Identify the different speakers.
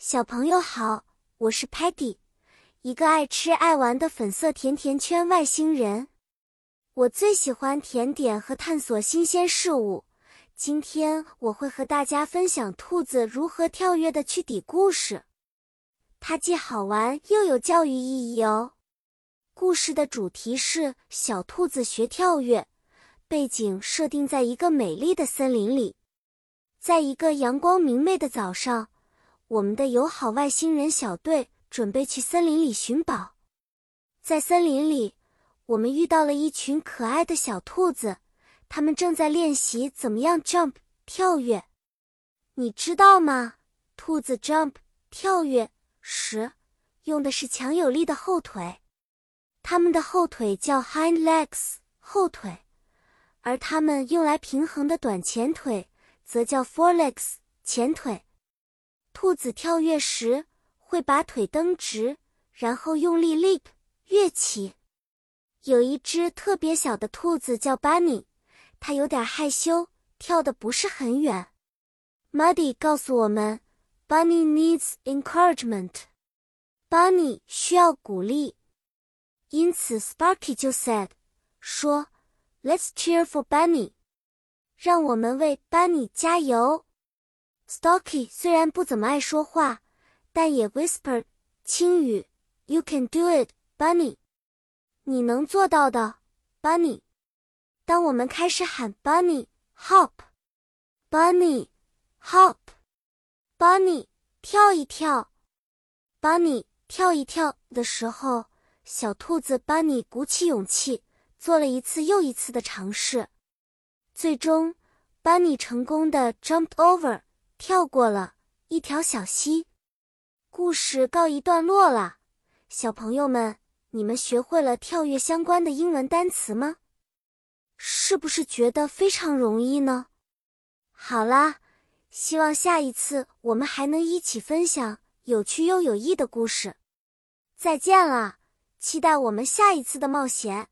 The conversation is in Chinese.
Speaker 1: 小朋友好，我是 Patty，一个爱吃爱玩的粉色甜甜圈外星人。我最喜欢甜点和探索新鲜事物。今天我会和大家分享兔子如何跳跃的趣底故事，它既好玩又有教育意义哦。故事的主题是小兔子学跳跃，背景设定在一个美丽的森林里，在一个阳光明媚的早上。我们的友好外星人小队准备去森林里寻宝，在森林里，我们遇到了一群可爱的小兔子，它们正在练习怎么样 jump 跳跃。你知道吗？兔子 jump 跳跃时用的是强有力的后腿，它们的后腿叫 hind legs 后腿，而它们用来平衡的短前腿则叫 forelegs 前腿。兔子跳跃时会把腿蹬直，然后用力 leap 跃起。有一只特别小的兔子叫 Bunny，它有点害羞，跳得不是很远。Muddy 告诉我们，Bunny needs encouragement。Bunny 需要鼓励，因此 Sparky 就 said 说，Let's cheer for Bunny，让我们为 Bunny 加油。Stocky 虽然不怎么爱说话，但也 whispered 轻语：“You can do it, Bunny。”你能做到的，Bunny。当我们开始喊 Bunny hop，Bunny hop，Bunny 跳一跳，Bunny 跳一跳的时候，小兔子 Bunny 鼓起勇气，做了一次又一次的尝试，最终 Bunny 成功的 jumped over。跳过了一条小溪，故事告一段落了。小朋友们，你们学会了跳跃相关的英文单词吗？是不是觉得非常容易呢？好啦，希望下一次我们还能一起分享有趣又有益的故事。再见了，期待我们下一次的冒险。